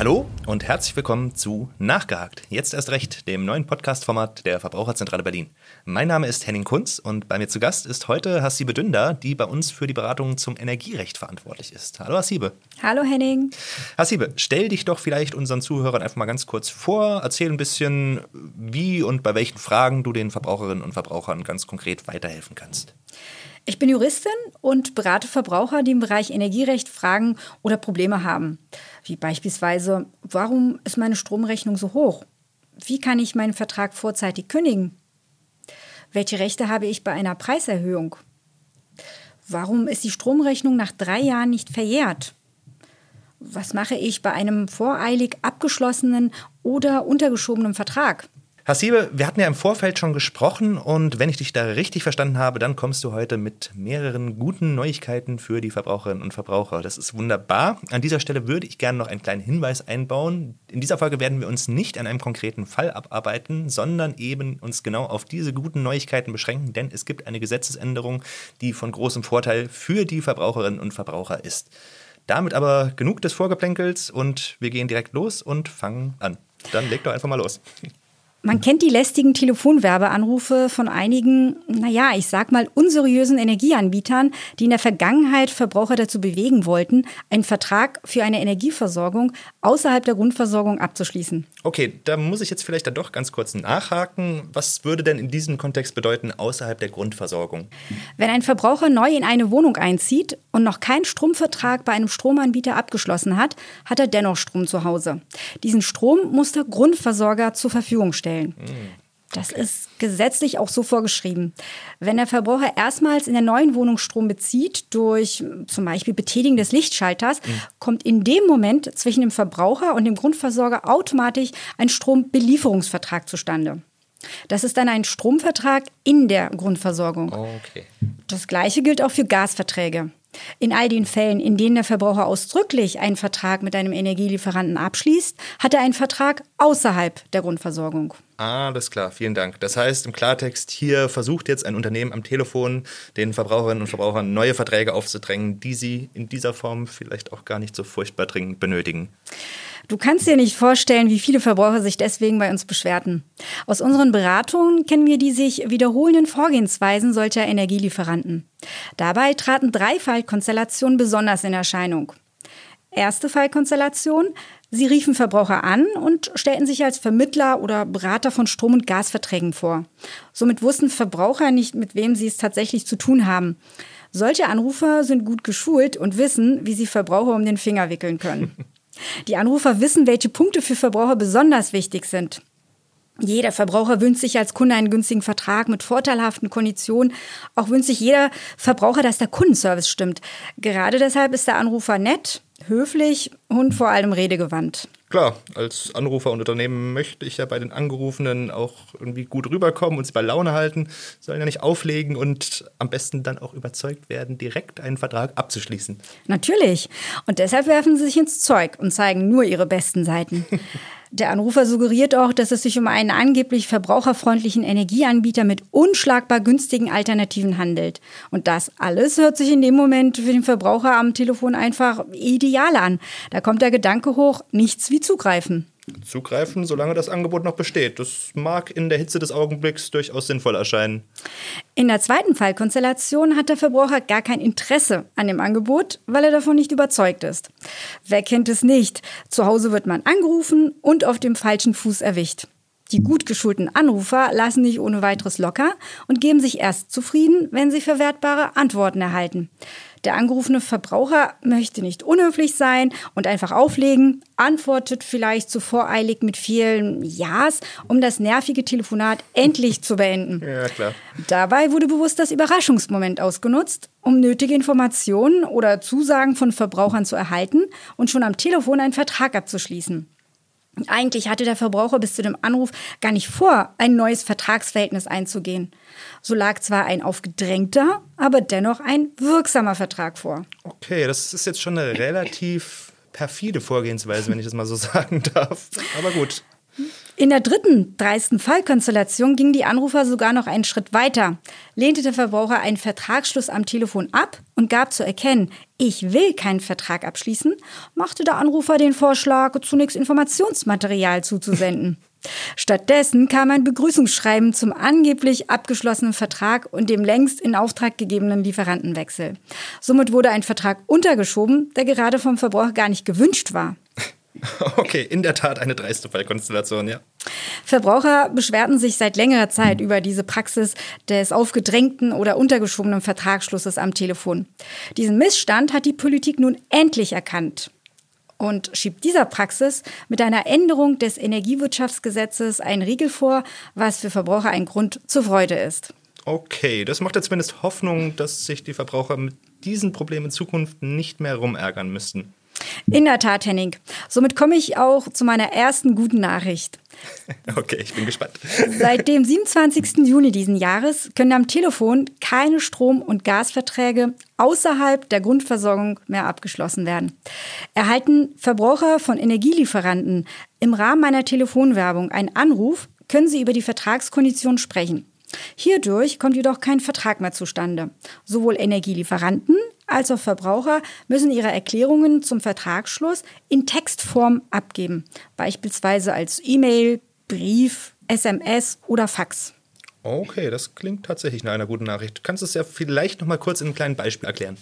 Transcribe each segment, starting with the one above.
Hallo und herzlich willkommen zu Nachgehakt. Jetzt erst recht, dem neuen Podcast-Format der Verbraucherzentrale Berlin. Mein Name ist Henning Kunz und bei mir zu Gast ist heute Hassibe Dünder, die bei uns für die Beratung zum Energierecht verantwortlich ist. Hallo Hassibe. Hallo Henning. Hassibe, stell dich doch vielleicht unseren Zuhörern einfach mal ganz kurz vor, erzähl ein bisschen, wie und bei welchen Fragen du den Verbraucherinnen und Verbrauchern ganz konkret weiterhelfen kannst. Ich bin Juristin und berate Verbraucher, die im Bereich Energierecht Fragen oder Probleme haben. Wie beispielsweise, warum ist meine Stromrechnung so hoch? Wie kann ich meinen Vertrag vorzeitig kündigen? Welche Rechte habe ich bei einer Preiserhöhung? Warum ist die Stromrechnung nach drei Jahren nicht verjährt? Was mache ich bei einem voreilig abgeschlossenen oder untergeschobenen Vertrag? Hassibe, wir hatten ja im Vorfeld schon gesprochen und wenn ich dich da richtig verstanden habe, dann kommst du heute mit mehreren guten Neuigkeiten für die Verbraucherinnen und Verbraucher. Das ist wunderbar. An dieser Stelle würde ich gerne noch einen kleinen Hinweis einbauen. In dieser Folge werden wir uns nicht an einem konkreten Fall abarbeiten, sondern eben uns genau auf diese guten Neuigkeiten beschränken, denn es gibt eine Gesetzesänderung, die von großem Vorteil für die Verbraucherinnen und Verbraucher ist. Damit aber genug des Vorgeplänkels und wir gehen direkt los und fangen an. Dann leg doch einfach mal los. Man kennt die lästigen Telefonwerbeanrufe von einigen, naja, ich sag mal, unseriösen Energieanbietern, die in der Vergangenheit Verbraucher dazu bewegen wollten, einen Vertrag für eine Energieversorgung außerhalb der Grundversorgung abzuschließen. Okay, da muss ich jetzt vielleicht dann doch ganz kurz nachhaken. Was würde denn in diesem Kontext bedeuten außerhalb der Grundversorgung? Wenn ein Verbraucher neu in eine Wohnung einzieht und noch keinen Stromvertrag bei einem Stromanbieter abgeschlossen hat, hat er dennoch Strom zu Hause. Diesen Strom muss der Grundversorger zur Verfügung stellen stellen. Das okay. ist gesetzlich auch so vorgeschrieben. Wenn der Verbraucher erstmals in der neuen Wohnung Strom bezieht, durch zum Beispiel Betätigen des Lichtschalters, mhm. kommt in dem Moment zwischen dem Verbraucher und dem Grundversorger automatisch ein Strombelieferungsvertrag zustande. Das ist dann ein Stromvertrag in der Grundversorgung. Okay. Das gleiche gilt auch für Gasverträge. In all den Fällen, in denen der Verbraucher ausdrücklich einen Vertrag mit einem Energielieferanten abschließt, hat er einen Vertrag außerhalb der Grundversorgung. Alles klar, vielen Dank. Das heißt im Klartext, hier versucht jetzt ein Unternehmen am Telefon den Verbraucherinnen und Verbrauchern neue Verträge aufzudrängen, die sie in dieser Form vielleicht auch gar nicht so furchtbar dringend benötigen. Du kannst dir nicht vorstellen, wie viele Verbraucher sich deswegen bei uns beschwerten. Aus unseren Beratungen kennen wir die sich wiederholenden Vorgehensweisen solcher Energielieferanten. Dabei traten drei Fallkonstellationen besonders in Erscheinung. Erste Fallkonstellation. Sie riefen Verbraucher an und stellten sich als Vermittler oder Berater von Strom- und Gasverträgen vor. Somit wussten Verbraucher nicht, mit wem sie es tatsächlich zu tun haben. Solche Anrufer sind gut geschult und wissen, wie sie Verbraucher um den Finger wickeln können. Die Anrufer wissen, welche Punkte für Verbraucher besonders wichtig sind. Jeder Verbraucher wünscht sich als Kunde einen günstigen Vertrag mit vorteilhaften Konditionen. Auch wünscht sich jeder Verbraucher, dass der Kundenservice stimmt. Gerade deshalb ist der Anrufer nett, höflich und vor allem redegewandt. Klar, als Anrufer und Unternehmen möchte ich ja bei den Angerufenen auch irgendwie gut rüberkommen und sie bei Laune halten, sollen ja nicht auflegen und am besten dann auch überzeugt werden, direkt einen Vertrag abzuschließen. Natürlich. Und deshalb werfen sie sich ins Zeug und zeigen nur ihre besten Seiten. Der Anrufer suggeriert auch, dass es sich um einen angeblich verbraucherfreundlichen Energieanbieter mit unschlagbar günstigen Alternativen handelt. Und das alles hört sich in dem Moment für den Verbraucher am Telefon einfach ideal an. Da kommt der Gedanke hoch, nichts wie zugreifen zugreifen, solange das Angebot noch besteht. Das mag in der Hitze des Augenblicks durchaus sinnvoll erscheinen. In der zweiten Fallkonstellation hat der Verbraucher gar kein Interesse an dem Angebot, weil er davon nicht überzeugt ist. Wer kennt es nicht? Zu Hause wird man angerufen und auf dem falschen Fuß erwischt. Die gut geschulten Anrufer lassen nicht ohne weiteres locker und geben sich erst zufrieden, wenn sie verwertbare Antworten erhalten. Der angerufene Verbraucher möchte nicht unhöflich sein und einfach auflegen, antwortet vielleicht zu voreilig mit vielen Ja's, um das nervige Telefonat endlich zu beenden. Ja, klar. Dabei wurde bewusst das Überraschungsmoment ausgenutzt, um nötige Informationen oder Zusagen von Verbrauchern zu erhalten und schon am Telefon einen Vertrag abzuschließen. Eigentlich hatte der Verbraucher bis zu dem Anruf gar nicht vor, ein neues Vertragsverhältnis einzugehen. So lag zwar ein aufgedrängter, aber dennoch ein wirksamer Vertrag vor. Okay, das ist jetzt schon eine relativ perfide Vorgehensweise, wenn ich das mal so sagen darf. Aber gut. In der dritten dreisten Fallkonstellation ging die Anrufer sogar noch einen Schritt weiter, lehnte der Verbraucher einen Vertragsschluss am Telefon ab und gab zu erkennen, ich will keinen Vertrag abschließen, machte der Anrufer den Vorschlag, zunächst Informationsmaterial zuzusenden. Stattdessen kam ein Begrüßungsschreiben zum angeblich abgeschlossenen Vertrag und dem längst in Auftrag gegebenen Lieferantenwechsel. Somit wurde ein Vertrag untergeschoben, der gerade vom Verbraucher gar nicht gewünscht war. Okay, in der Tat eine dreiste Fallkonstellation, ja. Verbraucher beschwerten sich seit längerer Zeit über diese Praxis des aufgedrängten oder untergeschobenen Vertragsschlusses am Telefon. Diesen Missstand hat die Politik nun endlich erkannt und schiebt dieser Praxis mit einer Änderung des Energiewirtschaftsgesetzes einen Riegel vor, was für Verbraucher ein Grund zur Freude ist. Okay, das macht ja zumindest Hoffnung, dass sich die Verbraucher mit diesen Problemen in Zukunft nicht mehr rumärgern müssten. In der Tat, Henning. Somit komme ich auch zu meiner ersten guten Nachricht. Okay, ich bin gespannt. Seit dem 27. Juni diesen Jahres können am Telefon keine Strom- und Gasverträge außerhalb der Grundversorgung mehr abgeschlossen werden. Erhalten Verbraucher von Energielieferanten im Rahmen einer Telefonwerbung einen Anruf, können sie über die Vertragskonditionen sprechen. Hierdurch kommt jedoch kein Vertrag mehr zustande. Sowohl Energielieferanten als auch Verbraucher müssen ihre Erklärungen zum Vertragsschluss in Textform abgeben, beispielsweise als E-Mail, Brief, SMS oder Fax. Okay, das klingt tatsächlich nach einer guten Nachricht. Du kannst es ja vielleicht noch mal kurz in einem kleinen Beispiel erklären.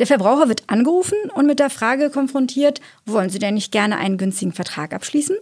Der Verbraucher wird angerufen und mit der Frage konfrontiert, wollen Sie denn nicht gerne einen günstigen Vertrag abschließen?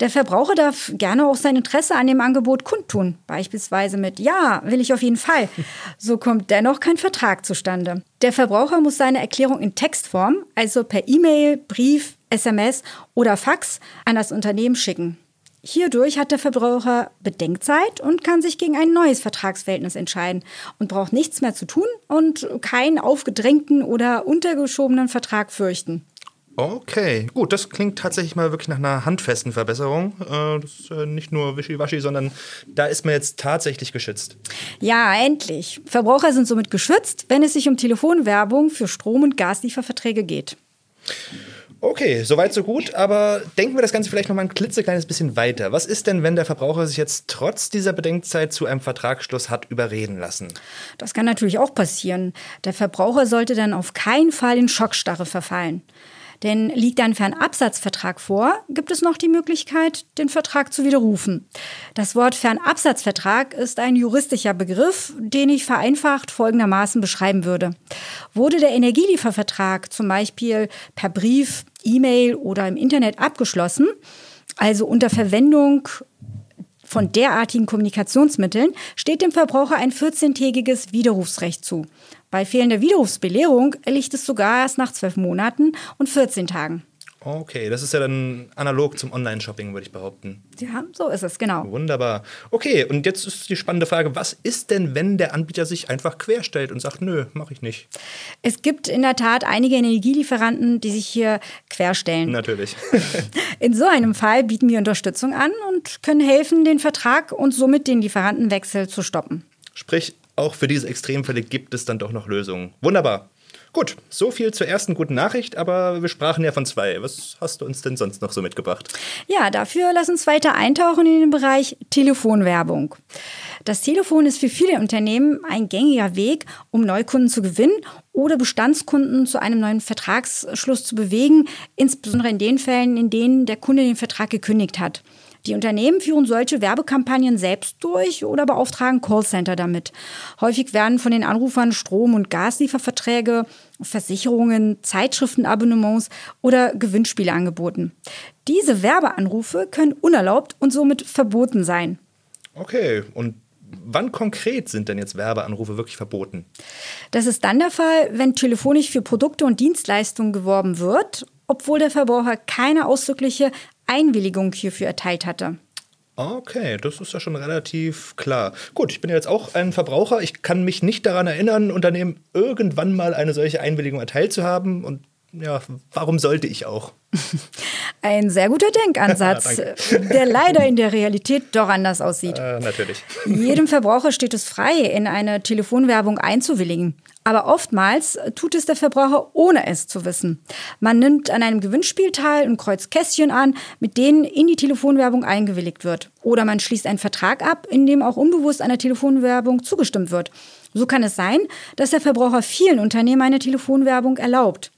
Der Verbraucher darf gerne auch sein Interesse an dem Angebot kundtun, beispielsweise mit Ja, will ich auf jeden Fall. So kommt dennoch kein Vertrag zustande. Der Verbraucher muss seine Erklärung in Textform, also per E-Mail, Brief, SMS oder Fax, an das Unternehmen schicken. Hierdurch hat der Verbraucher Bedenkzeit und kann sich gegen ein neues Vertragsverhältnis entscheiden und braucht nichts mehr zu tun und keinen aufgedrängten oder untergeschobenen Vertrag fürchten. Okay, gut, das klingt tatsächlich mal wirklich nach einer handfesten Verbesserung. Äh, das ist nicht nur Wischiwaschi, sondern da ist man jetzt tatsächlich geschützt. Ja, endlich. Verbraucher sind somit geschützt, wenn es sich um Telefonwerbung für Strom- und Gaslieferverträge geht. Okay, soweit so gut, aber denken wir das Ganze vielleicht noch mal ein klitzekleines bisschen weiter. Was ist denn, wenn der Verbraucher sich jetzt trotz dieser Bedenkzeit zu einem Vertragsschluss hat überreden lassen? Das kann natürlich auch passieren. Der Verbraucher sollte dann auf keinen Fall in Schockstarre verfallen. Denn liegt ein Fernabsatzvertrag vor, gibt es noch die Möglichkeit, den Vertrag zu widerrufen. Das Wort Fernabsatzvertrag ist ein juristischer Begriff, den ich vereinfacht folgendermaßen beschreiben würde. Wurde der Energieliefervertrag zum Beispiel per Brief, E-Mail oder im Internet abgeschlossen, also unter Verwendung von derartigen Kommunikationsmitteln steht dem Verbraucher ein 14-tägiges Widerrufsrecht zu. Bei fehlender Widerrufsbelehrung erliegt es sogar erst nach zwölf Monaten und 14 Tagen. Okay, das ist ja dann analog zum Online-Shopping, würde ich behaupten. Ja, so ist es, genau. Wunderbar. Okay, und jetzt ist die spannende Frage, was ist denn, wenn der Anbieter sich einfach querstellt und sagt, nö, mache ich nicht? Es gibt in der Tat einige Energielieferanten, die sich hier querstellen. Natürlich. in so einem Fall bieten wir Unterstützung an und können helfen, den Vertrag und somit den Lieferantenwechsel zu stoppen. Sprich, auch für diese Extremfälle gibt es dann doch noch Lösungen. Wunderbar. Gut, so viel zur ersten guten Nachricht, aber wir sprachen ja von zwei. Was hast du uns denn sonst noch so mitgebracht? Ja, dafür lass uns weiter eintauchen in den Bereich Telefonwerbung. Das Telefon ist für viele Unternehmen ein gängiger Weg, um Neukunden zu gewinnen oder Bestandskunden zu einem neuen Vertragsschluss zu bewegen, insbesondere in den Fällen, in denen der Kunde den Vertrag gekündigt hat. Die Unternehmen führen solche Werbekampagnen selbst durch oder beauftragen Callcenter damit. Häufig werden von den Anrufern Strom- und Gaslieferverträge, Versicherungen, Zeitschriftenabonnements oder Gewinnspiele angeboten. Diese Werbeanrufe können unerlaubt und somit verboten sein. Okay, und wann konkret sind denn jetzt Werbeanrufe wirklich verboten? Das ist dann der Fall, wenn telefonisch für Produkte und Dienstleistungen geworben wird, obwohl der Verbraucher keine ausdrückliche Einwilligung hierfür erteilt hatte. Okay, das ist ja schon relativ klar. Gut, ich bin ja jetzt auch ein Verbraucher. Ich kann mich nicht daran erinnern, Unternehmen irgendwann mal eine solche Einwilligung erteilt zu haben. Und ja, warum sollte ich auch? Ein sehr guter Denkansatz, der leider in der Realität doch anders aussieht. Äh, natürlich. Jedem Verbraucher steht es frei, in eine Telefonwerbung einzuwilligen. Aber oftmals tut es der Verbraucher, ohne es zu wissen. Man nimmt an einem Gewinnspiel teil und kreuzt Kästchen an, mit denen in die Telefonwerbung eingewilligt wird. Oder man schließt einen Vertrag ab, in dem auch unbewusst einer Telefonwerbung zugestimmt wird. So kann es sein, dass der Verbraucher vielen Unternehmen eine Telefonwerbung erlaubt.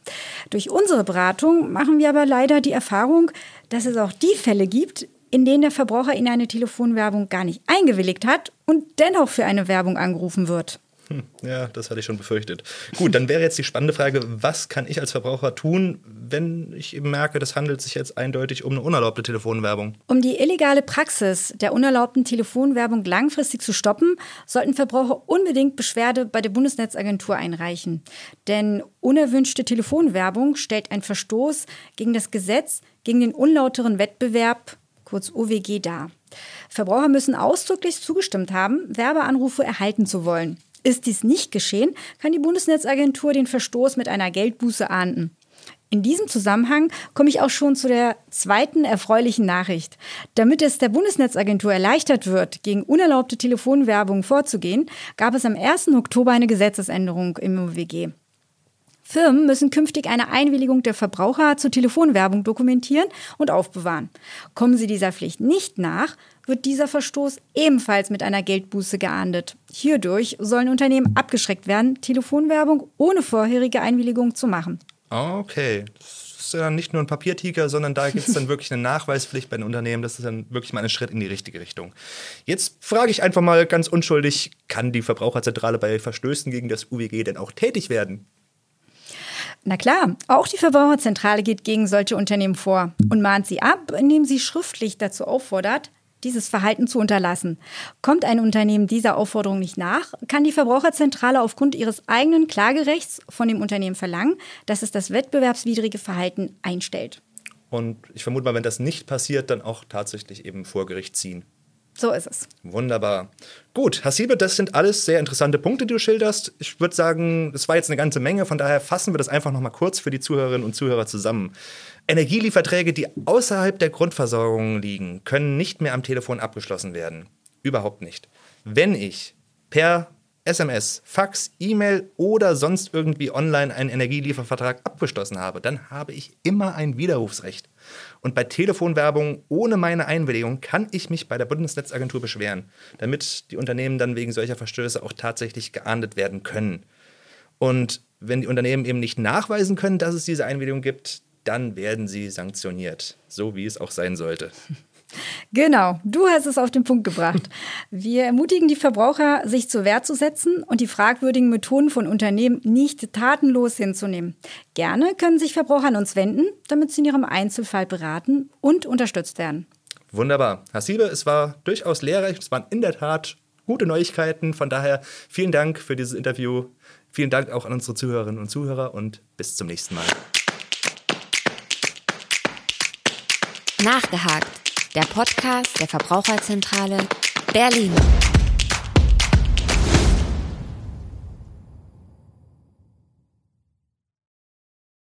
Durch unsere Beratung machen wir aber leider die Erfahrung, dass es auch die Fälle gibt, in denen der Verbraucher in eine Telefonwerbung gar nicht eingewilligt hat und dennoch für eine Werbung angerufen wird. Ja, das hatte ich schon befürchtet. Gut, dann wäre jetzt die spannende Frage, was kann ich als Verbraucher tun, wenn ich eben merke, das handelt sich jetzt eindeutig um eine unerlaubte Telefonwerbung? Um die illegale Praxis der unerlaubten Telefonwerbung langfristig zu stoppen, sollten Verbraucher unbedingt Beschwerde bei der Bundesnetzagentur einreichen. Denn unerwünschte Telefonwerbung stellt einen Verstoß gegen das Gesetz gegen den unlauteren Wettbewerb, kurz OWG, dar. Verbraucher müssen ausdrücklich zugestimmt haben, Werbeanrufe erhalten zu wollen. Ist dies nicht geschehen, kann die Bundesnetzagentur den Verstoß mit einer Geldbuße ahnden. In diesem Zusammenhang komme ich auch schon zu der zweiten erfreulichen Nachricht. Damit es der Bundesnetzagentur erleichtert wird, gegen unerlaubte Telefonwerbung vorzugehen, gab es am 1. Oktober eine Gesetzesänderung im OWG. Firmen müssen künftig eine Einwilligung der Verbraucher zur Telefonwerbung dokumentieren und aufbewahren. Kommen sie dieser Pflicht nicht nach, wird dieser Verstoß ebenfalls mit einer Geldbuße geahndet. Hierdurch sollen Unternehmen abgeschreckt werden, Telefonwerbung ohne vorherige Einwilligung zu machen. Okay. Das ist ja nicht nur ein Papiertiger, sondern da gibt es dann wirklich eine Nachweispflicht bei den Unternehmen. Das ist dann wirklich mal ein Schritt in die richtige Richtung. Jetzt frage ich einfach mal ganz unschuldig, kann die Verbraucherzentrale bei Verstößen gegen das UWG denn auch tätig werden? Na klar, auch die Verbraucherzentrale geht gegen solche Unternehmen vor und mahnt sie ab, indem sie schriftlich dazu auffordert, dieses Verhalten zu unterlassen. Kommt ein Unternehmen dieser Aufforderung nicht nach, kann die Verbraucherzentrale aufgrund ihres eigenen Klagerechts von dem Unternehmen verlangen, dass es das wettbewerbswidrige Verhalten einstellt. Und ich vermute mal, wenn das nicht passiert, dann auch tatsächlich eben vor Gericht ziehen. So ist es. Wunderbar. Gut, Hasibe, das sind alles sehr interessante Punkte, die du schilderst. Ich würde sagen, das war jetzt eine ganze Menge, von daher fassen wir das einfach nochmal kurz für die Zuhörerinnen und Zuhörer zusammen. Energielieferträge, die außerhalb der Grundversorgung liegen, können nicht mehr am Telefon abgeschlossen werden. Überhaupt nicht. Wenn ich per SMS, Fax, E-Mail oder sonst irgendwie online einen Energieliefervertrag abgeschlossen habe, dann habe ich immer ein Widerrufsrecht. Und bei Telefonwerbung ohne meine Einwilligung kann ich mich bei der Bundesnetzagentur beschweren, damit die Unternehmen dann wegen solcher Verstöße auch tatsächlich geahndet werden können. Und wenn die Unternehmen eben nicht nachweisen können, dass es diese Einwilligung gibt, dann werden sie sanktioniert, so wie es auch sein sollte. Genau, du hast es auf den Punkt gebracht. Wir ermutigen die Verbraucher, sich zur Wehr zu setzen und die fragwürdigen Methoden von Unternehmen nicht tatenlos hinzunehmen. Gerne können sich Verbraucher an uns wenden, damit sie in ihrem Einzelfall beraten und unterstützt werden. Wunderbar. Hasibe, es war durchaus lehrreich. Es waren in der Tat gute Neuigkeiten. Von daher vielen Dank für dieses Interview. Vielen Dank auch an unsere Zuhörerinnen und Zuhörer und bis zum nächsten Mal. Nachgehakt der Podcast der Verbraucherzentrale Berlin.